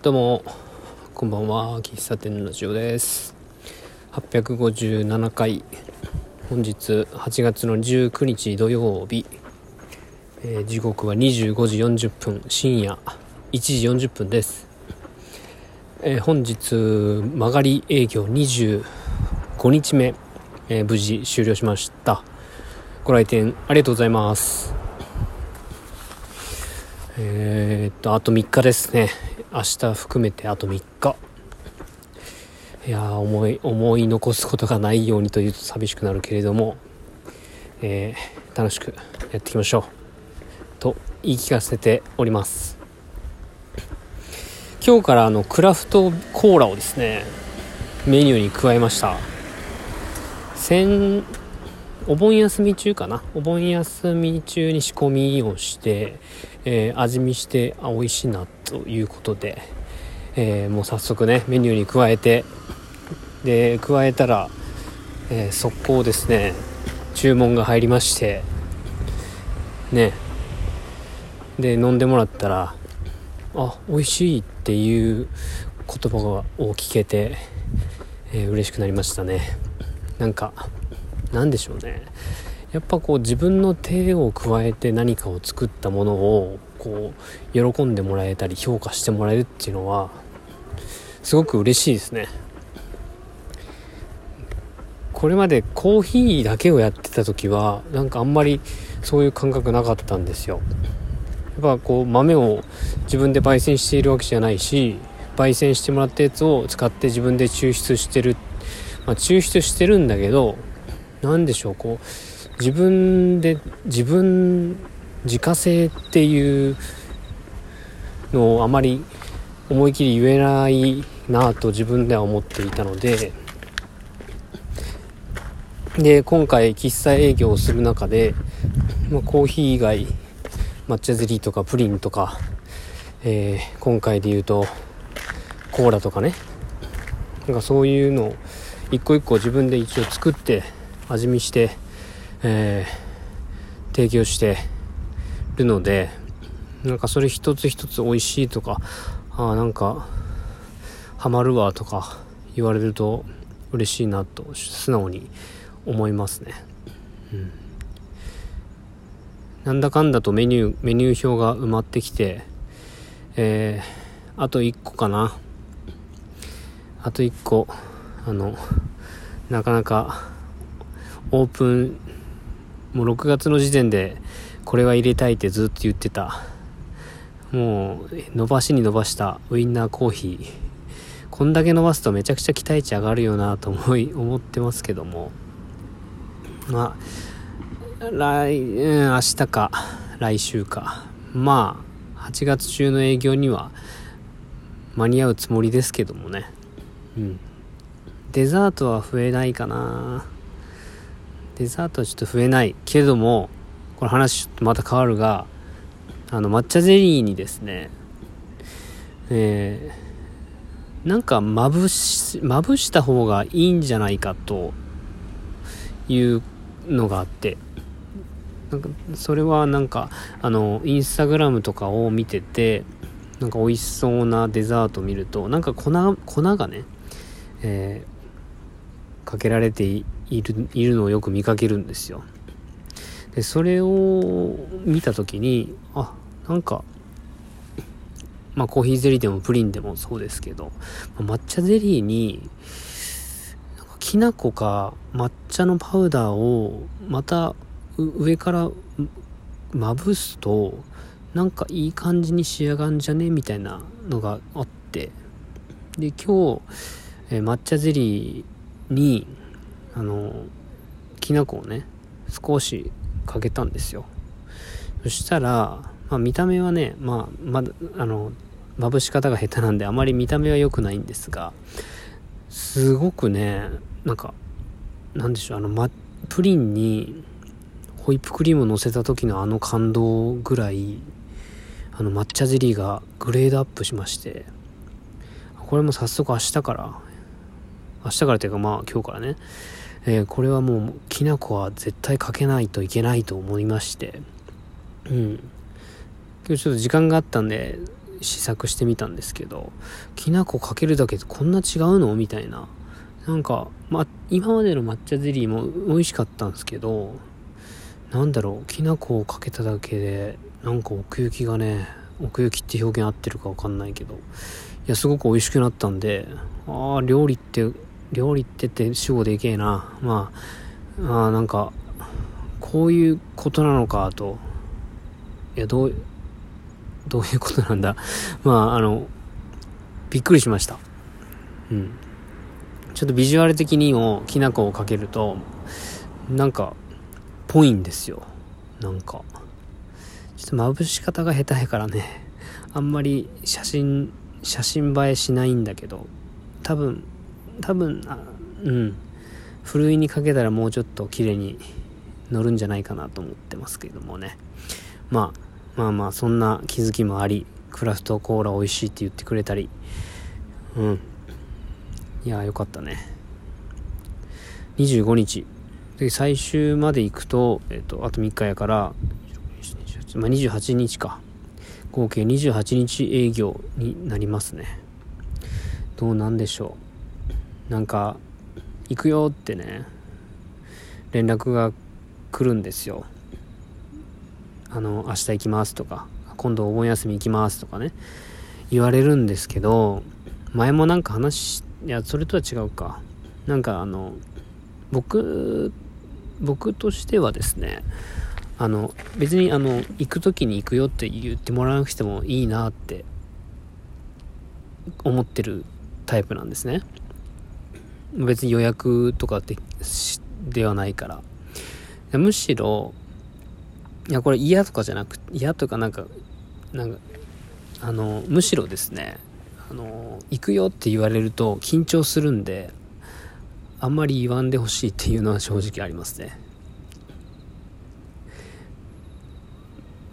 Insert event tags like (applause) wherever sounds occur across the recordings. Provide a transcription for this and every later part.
どうもこんばんは。喫茶店ラジオです。857回。本日8月の19日土曜日、えー、時刻は25時40分。深夜1時40分です、えー、本日曲がり営業25日目、えー、無事終了しました。ご来店ありがとうございます。えー、っとあと3日ですね。明日含めてあと3日。いや思い思い残すことがないようにというと寂しくなるけれども、えー、楽しくやっていきましょう。と言い聞かせております。今日からあのクラフトコーラをですねメニューに加えました。先お盆休み中かな？お盆休み中に仕込みをして、えー、味見してあ美味しいなってということで、えー、もう早速ねメニューに加えてで加えたら、えー、速攻ですね注文が入りましてね。で飲んでもらったらあ美味しいっていう言葉を聞けて、えー、嬉しくなりましたね。なんか何でしょうね。やっぱこう自分の手を加えて何かを作ったものをこう喜んでもらえたり評価してもらえるっていうのはすごく嬉しいですね。これまでコーヒーだけをやってた時はなんかあんまりそういう感覚なかったんですよ。やっぱこう豆を自分で焙煎しているわけじゃないし焙煎してもらったやつを使って自分で抽出してる。まあ、抽出してるんだけど何でしょうこう自分で自分自家製っていうのをあまり思い切り言えないなと自分では思っていたので。で今回喫茶営業をする中で、まあ、コーヒー以外抹茶ゼリーとかプリンとか、えー、今回で言うとコーラとかね。なんかそういうのを一個一個自分で一応作って味見して、えー、提供してるのでなんかそれ一つ一つ美味しいとかあなんかハマるわとか言われると嬉しいなと素直に思いますね、うん、なんだかんだとメニューメニュー表が埋まってきてえー、あと1個かな。あと1個あのなかなかオープンもう6月の時点でこれは入れたいってずっと言ってた。もう伸ばしに伸ばしたウインナーコーヒー。こんだけ伸ばすとめちゃくちゃ期待値上がるよなと思い (laughs) 思ってますけども。まあ来、うん、明日か。来週か。まあ8月中の営業には間に合うつもりですけどもね。うん。デザートは増えないかな。デザートはちょっと増えないけどもこれ話ちょっとまた変わるがあの抹茶ゼリーにですねえー、なんかまぶしまぶした方がいいんじゃないかというのがあってなんかそれはなんかあのインスタグラムとかを見ててなんか美味しそうなデザートを見るとなんか粉粉がね、えー、かけられていいるいるのをよく見かけるんですよ。でそれを見た時にあなんかまあコーヒーゼリーでもプリンでもそうですけど抹茶ゼリーにきな粉か抹茶のパウダーをまた上からまぶすとなんかいい感じに仕上がんじゃね？みたいなのがあって。で今日、え抹茶ゼリーにあのきな粉をね少しかけたんですよ。そしたら、まあ、見た目はねまあまだあのまぶし方が下手なんであまり見た目は良くないんですがすごくねなんかなんでしょうあの、ま、プリンにホイップクリームを乗せた時のあの感動ぐらいあの抹茶ゼリーがグレードアップしましてこれも早速明日から明日からというかまあ今日からね。えー、これはもうきな粉は絶対かけないといけないと思いまして。うん。今日ちょっと時間があったんで試作してみたんですけど、きな粉かけるだけでこんな違うの？みたいな。なんか、ま、今までの抹茶ゼリーも美味しかったんですけど、なんだろう、きな粉をかけただけで、なんか奥行きがね、奥行きって表現合ってるかわかんないけど、いや、すごく美味しくなったんで、ああ、料理って、料理ってって主語でけえな。まあ、あなんか、こういうことなのかと、いや、どう、どういうことなんだ。まあ、あの、びっくりしました。うん。ちょっとビジュアル的にもきな粉をかけると、なんか、ぽいんですよ。なんか。ちょっと眩し方が下手やからね、あんまり写真、写真映えしないんだけど、多分、多分、あうん。ふるいにかけたらもうちょっと綺麗に乗るんじゃないかなと思ってますけどもね。まあ、まあまあそんな気づきもありクラフトコーラ美味しいって言ってくれたり。うん。いやよかったね。25日。で最終まで行くと,、えっとあと3日やから、まあ、28日か。合計28日営業になりますね。どうなんでしょう。なんか行くよってね連絡が来るんですよあの、明日行きますとか、今度お盆休み行きますとかね、言われるんですけど、前もなんか話、いや、それとは違うか。なんかあの、僕、僕としてはですね、あの、別にあの、行く時に行くよって言ってもらわなくてもいいなって思ってるタイプなんですね。別に予約とかでではないから。むしろ、いや、これ嫌とかじゃなく、嫌とかなんか、なんか、あの、むしろですね、あの、行くよって言われると緊張するんで、あんまり言わんでほしいっていうのは正直ありますね。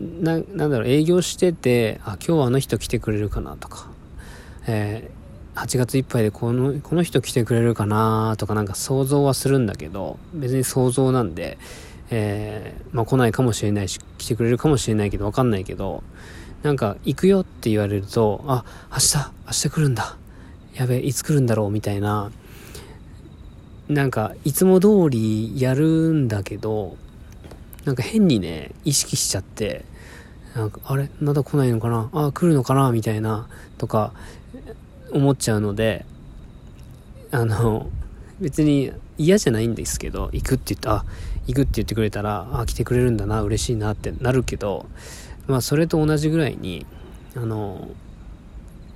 な、なんだろう、営業してて、あ、今日はあの人来てくれるかなとか、えー、8月いっぱいでこの、この人来てくれるかなとかなんか想像はするんだけど、別に想像なんで、えー、まあ来ないかもしれないし、来てくれるかもしれないけど、わかんないけど、なんか、行くよって言われると、あ、明日、明日来るんだ。やべえ、いつ来るんだろうみたいな、なんか、いつも通りやるんだけど、なんか変にね、意識しちゃって、なんか、あれ？まだ来ないのかな？あ、来るのかな？みたいな、とか、思っちゃうので、あの、別に嫌じゃないんですけど、行くって言った、あ、行くって言ってくれたら、あ、来てくれるんだな、嬉しいなってなるけど、まあそれと同じぐらいに、あの、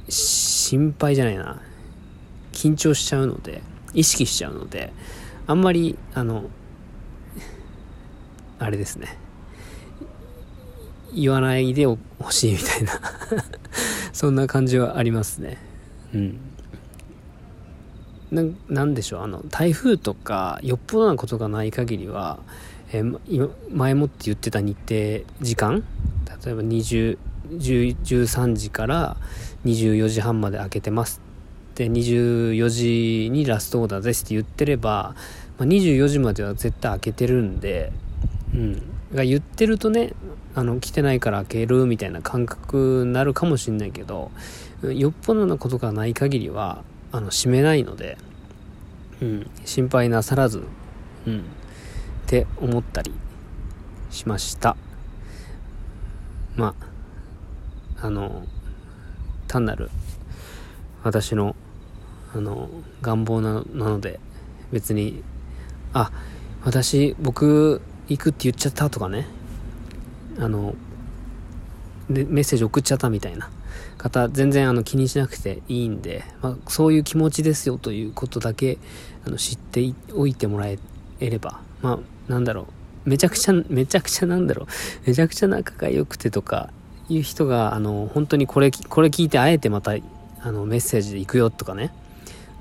心配じゃないな、緊張しちゃうので、意識しちゃうので、あんまり、あの、あれですね、言わないでほしいみたいな。(laughs) そんな感じはありますね。うん。ななんでしょうあの台風とかよっぽどなことがない限りは、えー、前もって言ってた日程時間例えば20 13時から24時半まで開けてますで24時にラストオーダーですって言ってれば、まあ、24時までは絶対開けてるんで、うん、が言ってるとねあの来てないから開けるみたいな感覚になるかもしんないけどよっぽどなことがない限りはあの、閉めないので、うん、心配なさらず、うん、って思ったりしました。まあ、あの、単なる私の、あの、願望なので、別に、あ、私、僕、行くって言っちゃったとかね、あの、で、メッセージ送っちゃったみたいな。方、全然あの気にしなくていいんで、まあ、そういう気持ちですよということだけあの知っておいてもらえれば、まあ、なんだろう、めちゃくちゃ、めちゃくちゃなんだろう、めちゃくちゃ仲が良くてとかいう人が、あの、本当にこれ、これ聞いてあえてまた、あの、メッセージで行くよとかね、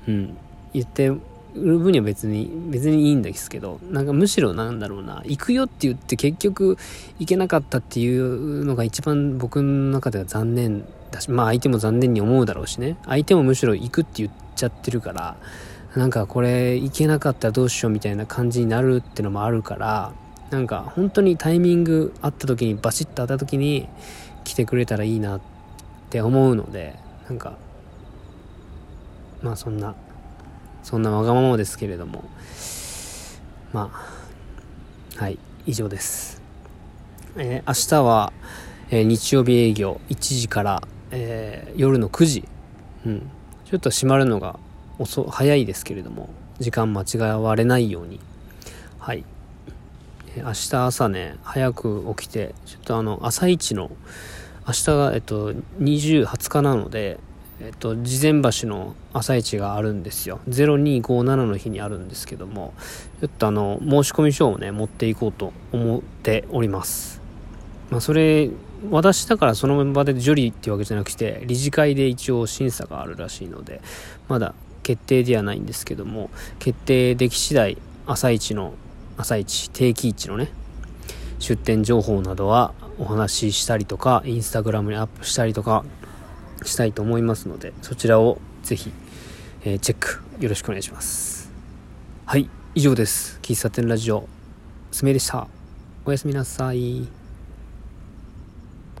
うん、言ってる分には別に、別にいいんですけど、なんかむしろなんだろうな、行くよって言って結局行けなかったっていうのが一番僕の中では残念だし、まあ相手も残念に思うだろうしね。相手もむしろ行くって言っちゃってるから、なんかこれ行けなかったらどうしようみたいな感じになるってのもあるから、なんか本当にタイミングあった時にバシッと当たった時に来てくれたらいいなって思うのでなんかまあそんなそんなわがままですけれども。まあはい以上です、えー、明日は、えー、日曜日営業1時から、えー、夜の9時、うん、ちょっと閉まるのが遅早いですけれども時間間違われないように。はい。明日朝ね早く起きてちょっとあの朝一の明日がえっと20、20日なのでえっと、事前橋の朝市があるんですよ。0257の日にあるんですけども、ちょっとあの、申し込み書をね、持っていこうと思っております。まあ、それ、私だからその場でジョリーっていうわけじゃなくて、理事会で一応審査があるらしいので、まだ決定ではないんですけども、決定でき次第、朝市の、朝市、定期市のね、出店情報などはお話ししたりとか、インスタグラムにアップしたりとか、したいと思いますので、そちらをぜひ、えー、チェックよろしくお願いします。はい、以上です。喫茶店ラジオ、すめでした。おやすみなさい。